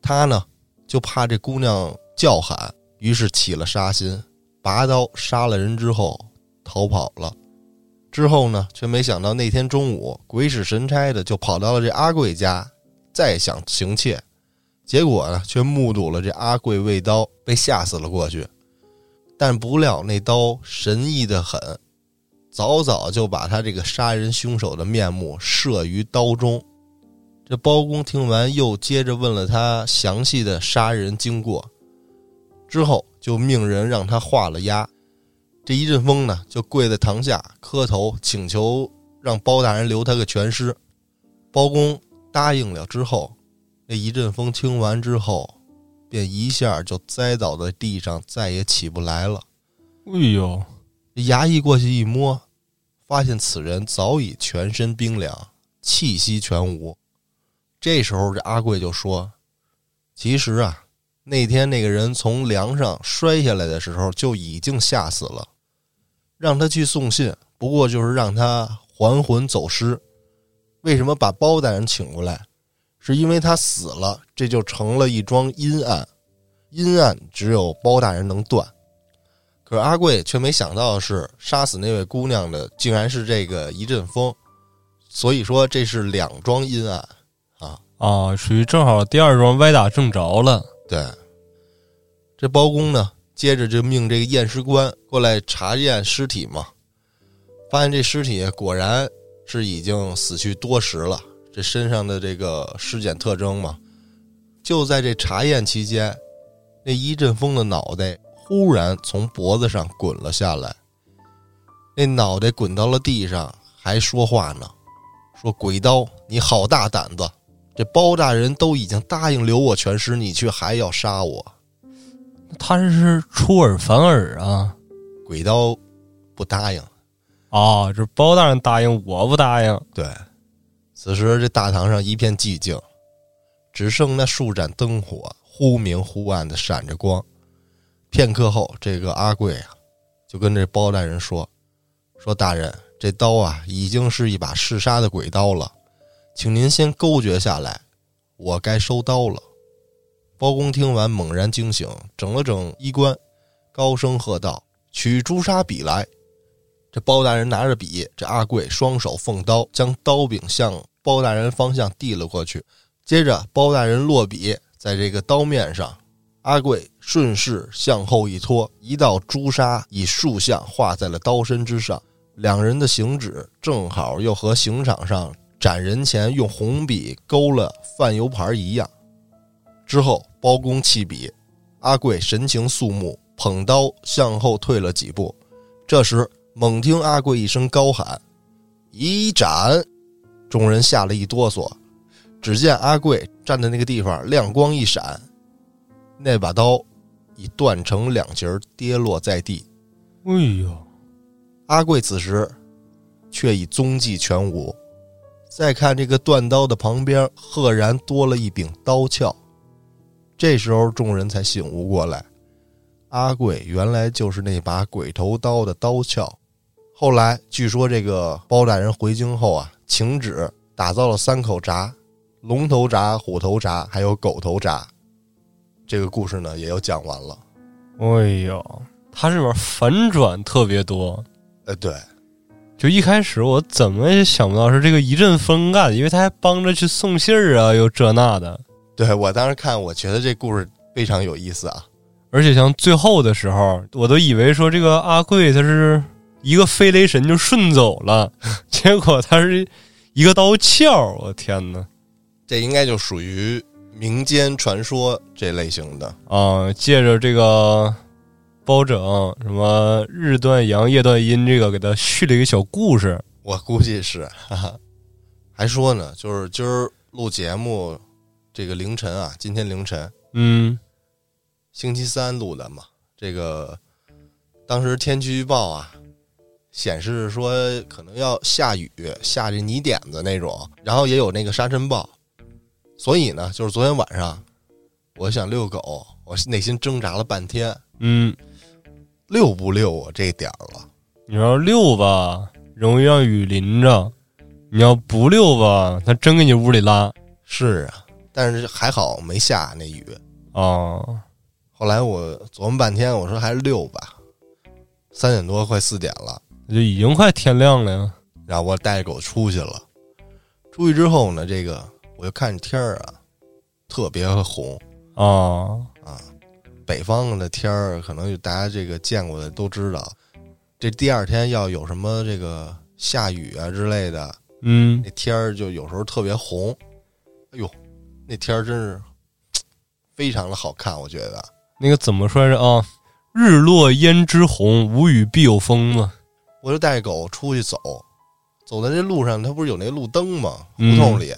他呢，就怕这姑娘叫喊，于是起了杀心，拔刀杀了人之后逃跑了。之后呢，却没想到那天中午鬼使神差的就跑到了这阿贵家，再想行窃，结果呢，却目睹了这阿贵喂刀被吓死了过去。但不料那刀神异的很。早早就把他这个杀人凶手的面目摄于刀中。这包公听完，又接着问了他详细的杀人经过，之后就命人让他画了押。这一阵风呢，就跪在堂下磕头请求让包大人留他个全尸。包公答应了之后，那一阵风听完之后，便一下就栽倒在地上，再也起不来了。哎呦！衙役过去一摸，发现此人早已全身冰凉，气息全无。这时候，这阿贵就说：“其实啊，那天那个人从梁上摔下来的时候就已经吓死了，让他去送信，不过就是让他还魂走尸。为什么把包大人请过来？是因为他死了，这就成了一桩阴案，阴案只有包大人能断。”可是阿贵却没想到的是杀死那位姑娘的，竟然是这个一阵风，所以说这是两桩阴案，啊啊，属于正好第二桩歪打正着了。对，这包公呢，接着就命这个验尸官过来查验尸体嘛，发现这尸体果然是已经死去多时了，这身上的这个尸检特征嘛，就在这查验期间，那一阵风的脑袋。忽然从脖子上滚了下来，那脑袋滚到了地上，还说话呢，说：“鬼刀，你好大胆子！这包大人都已经答应留我全尸，你却还要杀我？他这是出尔反尔啊！鬼刀不答应啊，这包大人答应，我不答应。对，此时这大堂上一片寂静，只剩那数盏灯火忽明忽暗的闪着光。片刻后，这个阿贵啊，就跟这包大人说：“说大人，这刀啊，已经是一把嗜杀的鬼刀了，请您先勾决下来，我该收刀了。”包公听完，猛然惊醒，整了整衣冠，高声喝道：“取朱砂笔来！”这包大人拿着笔，这阿贵双手奉刀，将刀柄向包大人方向递了过去。接着，包大人落笔在这个刀面上。阿贵顺势向后一拖，一道朱砂以竖向画在了刀身之上。两人的行止正好又和刑场上斩人前用红笔勾了饭油盘一样。之后，包公弃笔，阿贵神情肃穆，捧刀向后退了几步。这时，猛听阿贵一声高喊：“一斩！”众人吓了一哆嗦。只见阿贵站在那个地方，亮光一闪，那把刀已断成两截儿，跌落在地。哎呦，阿贵此时却已踪迹全无。再看这个断刀的旁边，赫然多了一柄刀鞘。这时候众人才醒悟过来，阿贵原来就是那把鬼头刀的刀鞘。后来据说这个包大人回京后啊，请旨打造了三口闸：龙头闸、虎头闸，还有狗头闸。这个故事呢，也又讲完了。哎呦，它这边反转特别多。呃，对，就一开始我怎么也想不到是这个一阵风干，因为他还帮着去送信儿啊，又这那的。对我当时看，我觉得这故事非常有意思啊。而且像最后的时候，我都以为说这个阿贵他是一个飞雷神就顺走了，结果他是一个刀鞘。我天哪！这应该就属于民间传说这类型的。啊，借着这个包拯什么日断阳夜断阴，这个给他续了一个小故事。我估计是，哈哈。还说呢，就是今儿录节目，这个凌晨啊，今天凌晨，嗯星期三录的嘛。这个当时天气预报啊，显示说可能要下雨，下这泥点子那种，然后也有那个沙尘暴。所以呢，就是昨天晚上，我想遛狗，我内心挣扎了半天，嗯，遛不遛我这点儿了。你要遛吧，容易让雨淋着；你要不遛吧，它真给你屋里拉。是啊，但是还好没下那雨。哦，后来我琢磨半天，我说还是遛吧。三点多快四点了，就已经快天亮了呀。然后我带着狗出去了。出去之后呢，这个我就看天儿啊，特别红啊。哦，北方的天儿，可能就大家这个见过的都知道，这第二天要有什么这个下雨啊之类的，嗯那天儿就有时候特别红。哎呦，那天儿真是非常的好看，我觉得。那个怎么说来着啊？日落胭脂红，无雨必有风嘛。我就带狗出去走，走在这路上，它不是有那路灯吗？胡嗯同里，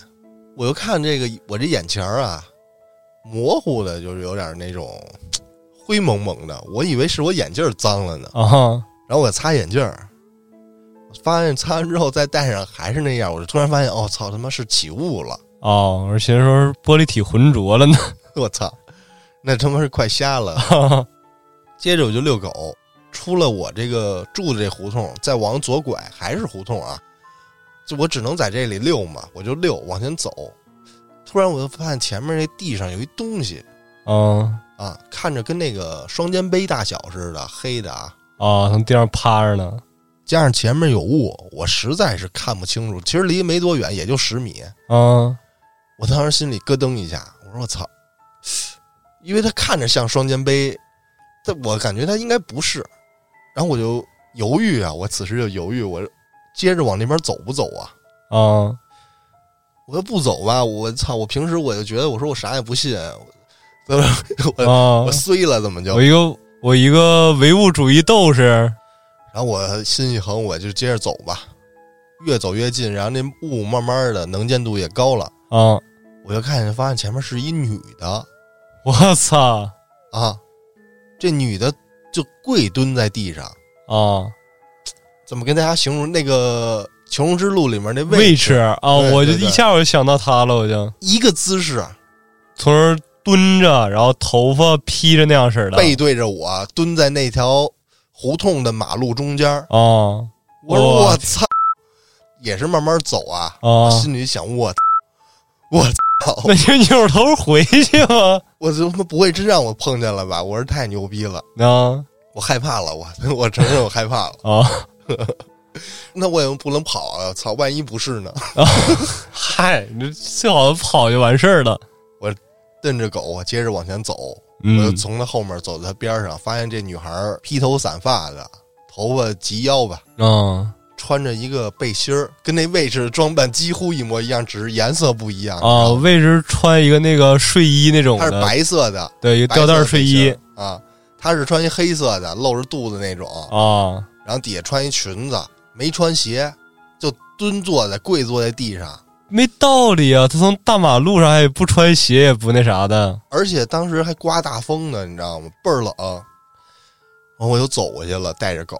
我就看这个，我这眼前儿啊，模糊的，就是有点那种灰蒙蒙的，我以为是我眼镜脏了呢。然后我擦眼镜儿，发现擦完之后再戴上还是那样，我就突然发现，哦操，他妈是起雾了！哦，我寻思说是玻璃体浑浊了呢。我操，那他妈是快瞎了。接着我就遛狗，出了我这个住的这胡同，再往左拐还是胡同啊，就我只能在这里溜嘛，我就溜往前走。突然我就发现前面那地上有一东西嗯啊，看着跟那个双肩背大小似的，黑的啊，啊，从地上趴着呢。加上前面有雾，我实在是看不清楚。其实离没多远，也就十米。啊我当时心里咯噔一下，我说我操，因为他看着像双肩背，但我感觉他应该不是。然后我就犹豫啊，我此时就犹豫，我接着往那边走不走啊？啊我说不走吧，我操！我平时我就觉得，我说我啥也不信，我我啊 我！衰了，怎么就我？一个我一个唯物主义斗士然后我心一横，我就接着走吧，越走越近，然后那雾慢慢的能见度也高了，啊！我就看见发现前面是一女的我操啊，这女的就跪蹲在地上，啊！怎么跟大家形容那个《求生之路》里面那位置？置啊，对我就一下我就想到他了，我就。一个姿势，从这儿蹲着，然后头发披着那样式的。背对着我蹲在那条胡同的马路中间儿。啊我说我操，也是慢慢走啊，啊！心里想我我操，那就扭头回去吧。我他妈不会真让我碰见了吧？我说太牛逼了，啊我害怕了，我 我承认我害怕了。啊！那我也不能跑啊！操，万一不是呢？嗨，你这最好跑就完事儿了。我瞪着狗，我接着往前走，我就嗯从他后面走到他边上，发现这女孩披头散发的，头发及腰吧，啊穿穿着一个背心儿，跟那卫士的装扮几乎一模一样，只是颜色不一样啊，卫士穿一个那个睡衣那种的，它是白色的，对，一个吊带睡衣啊，他是穿一黑色的，露着肚子那种啊，然后底下穿一裙子，没穿鞋，就蹲坐在跪坐在地上。没道理啊！他从大马路上还不穿鞋，也不那啥的。而且当时还刮大风呢，你知道吗？倍儿冷。然后我就走过去了，带着狗，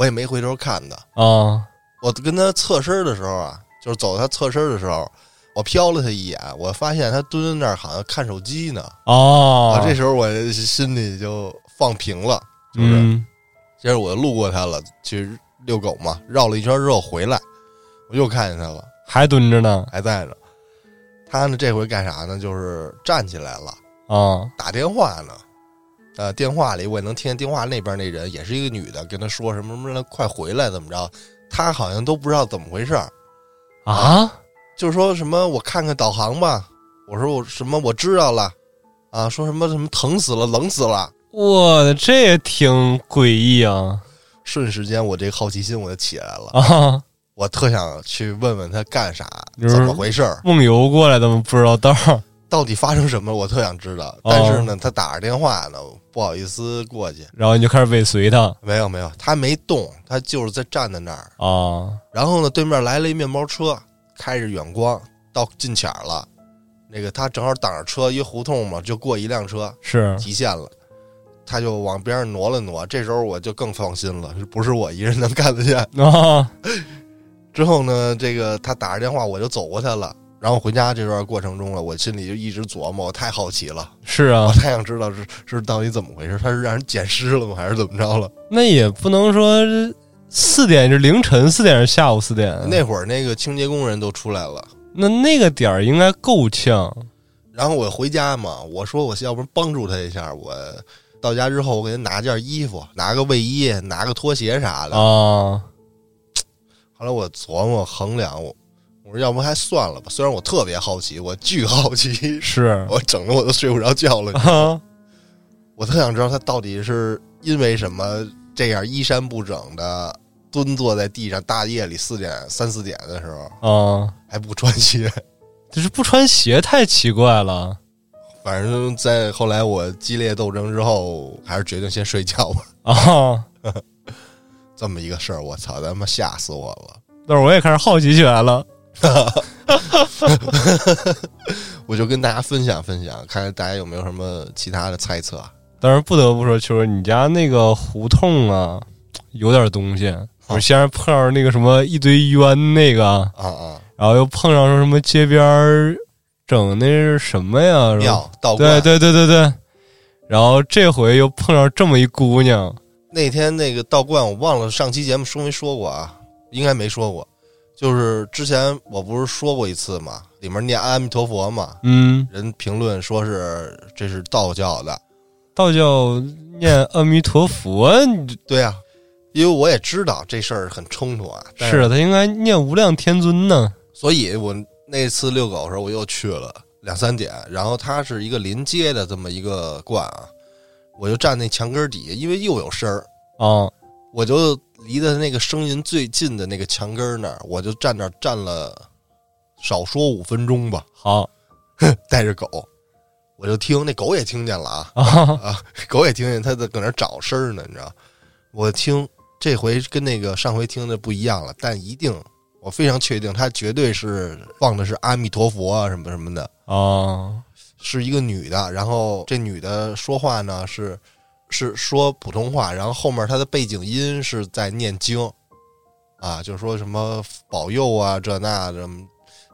我也没回头看他啊。我跟他侧身的时候啊，就是走他侧身的时候，我瞟了他一眼，我发现他蹲在那儿好像看手机呢。哦，这时候我心里就放平了，就是。接着我路过他了，去遛狗嘛，绕了一圈之后回来，我又看见他了。还蹲着呢，还在呢。他呢，这回干啥呢？就是站起来了啊，打电话呢。呃，电话里我也能听见电话那边那人也是一个女的，跟他说什么什么，快回来，怎么着？他好像都不知道怎么回事儿啊，就是说什么我看看导航吧。我说我什么我知道了啊，说什么什么疼死了，冷死了。我这也挺诡异啊！瞬时间，我这个好奇心我就起来了啊。我特想去问问他干啥，怎么回事儿？梦游过来的吗？不知道道儿，到底发生什么？我特想知道。但是呢，他打着电话呢，不好意思过去。然后你就开始尾随他？没有没有，他没动，他就是在站在那儿啊。然后呢，对面来了一面包车，开着远光到近前了。那个他正好挡着车，一胡同嘛，就过一辆车，是极限了。他就往边上挪了挪。这时候我就更放心了，不是我一人能干得见啊。之后呢，这个他打着电话，我就走过去了。然后回家这段过程中了，我心里就一直琢磨，我太好奇了。是啊，我太想知道是是到底怎么回事，他是让人捡尸了吗，还是怎么着了？那也不能说四点是凌晨四点是下午四点。那会儿那个清洁工人都出来了，那那个点儿应该够呛。然后我回家嘛，我说我要不帮助他一下，我到家之后我给他拿件衣服，拿个卫衣，拿个拖鞋啥的啊。后来我琢磨衡量，我我说要不还算了吧。虽然我特别好奇，我巨好奇，是 我整的我都睡不着觉了。我特想知道他到底是因为什么这样衣衫不整的蹲坐在地上，大夜里四点三四点的时候啊还不穿鞋，就是不穿鞋太奇怪了。反正，在后来我激烈斗争之后，还是决定先睡觉吧。啊。这么一个事儿，我操，他妈吓死我了！但是我也开始好奇起来了，我就跟大家分享分享，看看大家有没有什么其他的猜测。但是不得不说，秋儿，你家那个胡同啊，有点东西。我先是碰上那个什么一堆冤那个啊啊，然后又碰上说什么街边整那是什么呀？庙道观，对对对对对。然后这回又碰上这么一姑娘。那天那个道观，我忘了上期节目说没说过啊？应该没说过。就是之前我不是说过一次嘛，里面念阿弥陀佛嘛。嗯。人评论说是这是道教的，道教念阿弥陀佛。对啊，因为我也知道这事儿很冲突啊。是他应该念无量天尊呢。所以我那次遛狗的时候，我又去了两三点，然后它是一个临街的这么一个观啊。我就站那墙根底下，因为又有声儿啊，我就离的那个声音最近的那个墙根那儿，我就站那儿站了，少说五分钟吧。好，带着狗，我就听那狗也听见了啊啊，狗也听见它在搁那找声儿呢，你知道？我听这回跟那个上回听的不一样了，但一定我非常确定，它绝对是放的是阿弥陀佛啊什么什么的啊。是一个女的，然后这女的说话呢是是说普通话，然后后面他的背景音是在念经，啊，就说什么保佑啊这那的，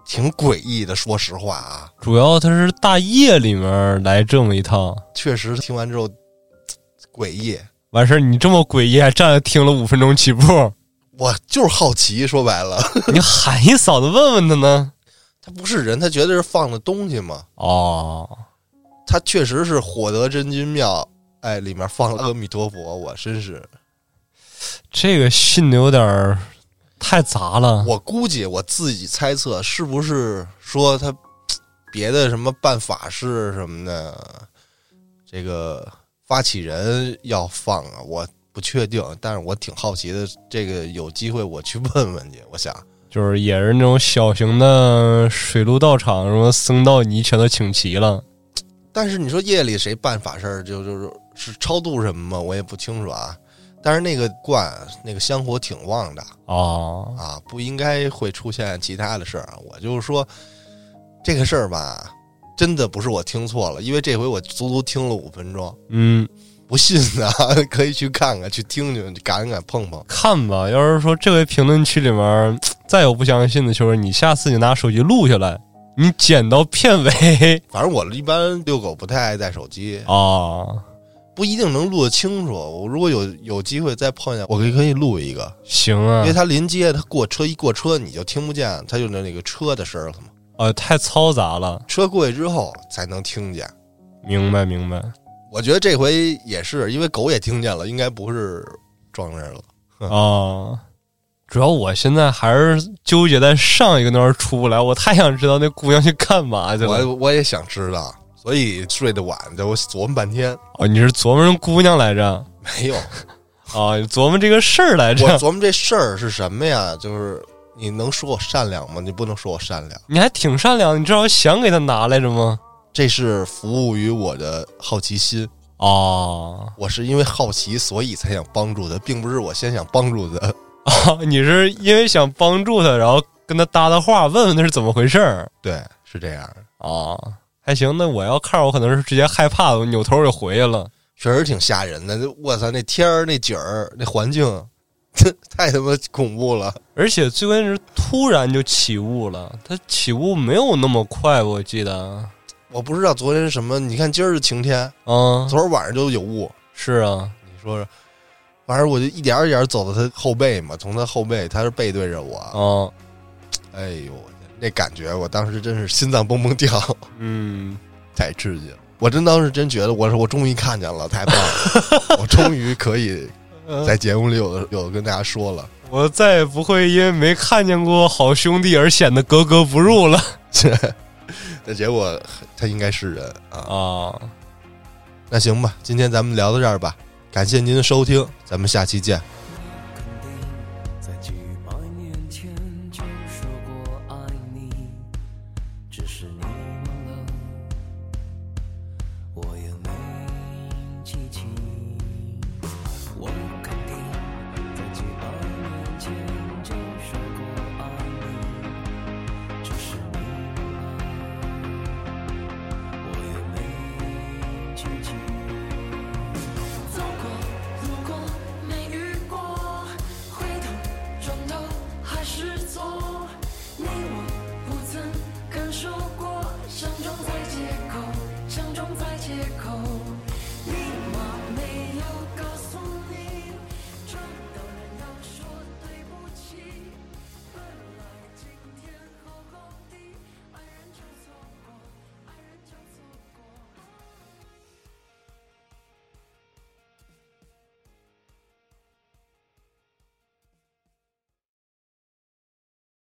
挺诡异的。说实话啊，主要他是大夜里面来这么一趟，确实听完之后诡异。完事儿你这么诡异，还站着听了五分钟起步，我就是好奇。说白了，你喊一嗓子问问他呢。他不是人，他绝对是放的东西嘛？哦，他确实是火德真君庙，哎，里面放了阿弥陀佛，我真是这个信的有点太杂了。我估计我自己猜测，是不是说他别的什么办法事什么的，这个发起人要放啊？我不确定，但是我挺好奇的，这个有机会我去问问去。我想，就是也是那种小型的水陆道场，什么僧道尼全都请齐了。但是你说夜里谁办法事儿，就就是是超度什么吗？我也不清楚啊。但是那个罐那个香火挺旺的哦，啊，不应该会出现其他的事儿。我就是说这个事儿吧，真的不是我听错了，因为这回我足足听了五分钟。嗯，不信的 可以去看看，去听听，敢敢碰碰。看吧，要是说这回评论区里面再有不相信的，就是你下次你拿手机录下来，你剪到片尾。反正我一般遛狗不太爱带手机啊，不一定能录得清楚。我如果有有机会再碰见，我可以可以录一个。行啊，因为他临街，他过车一过车你就听不见，他就那那个车的声了嘛。呃，太嘈杂了，车过去之后才能听见。明白明白。我觉得这回也是，因为狗也听见了，应该不是撞人了啊。主要我现在还是纠结在上一个那儿出不来，我太想知道那姑娘去干嘛去了。我我也想知道，所以睡得晚，我琢磨半天。哦，你是琢磨人姑娘来着？没有啊，琢磨这个事儿来着。我琢磨这事儿是什么呀？就是你能说我善良吗？你不能说我善良。你还挺善良，你至少想给他拿来着吗？这是服务于我的好奇心哦，我是因为好奇，所以才想帮助他，并不是我先想帮助他。啊，你是因为想帮助他，然后跟他搭搭话，问问他是怎么回事儿？对，是这样啊，还行。那我要看，我可能是直接害怕，我扭头就回去了。确实挺吓人的，我操，那天儿、那景儿、那环境，太他妈恐怖了。而且最关键是突然就起雾了，它起雾没有那么快，我记得。我不知道昨天是什么，你看今儿是晴天，啊，昨儿晚上就有雾。是啊，你说说。反正我就一点一点走到他后背嘛，从他后背，他是背对着我。嗯，哎呦，那感觉，我当时真是心脏蹦蹦跳。嗯，太刺激了！我真当时真觉得，我说我终于看见了，太棒了！我终于可以 在节目里有的有的跟大家说了，我再也不会因为没看见过好兄弟而显得格格不入了。那结果他应该是人啊啊！那行吧，今天咱们聊到这儿吧。感谢您的收听，咱们下期见。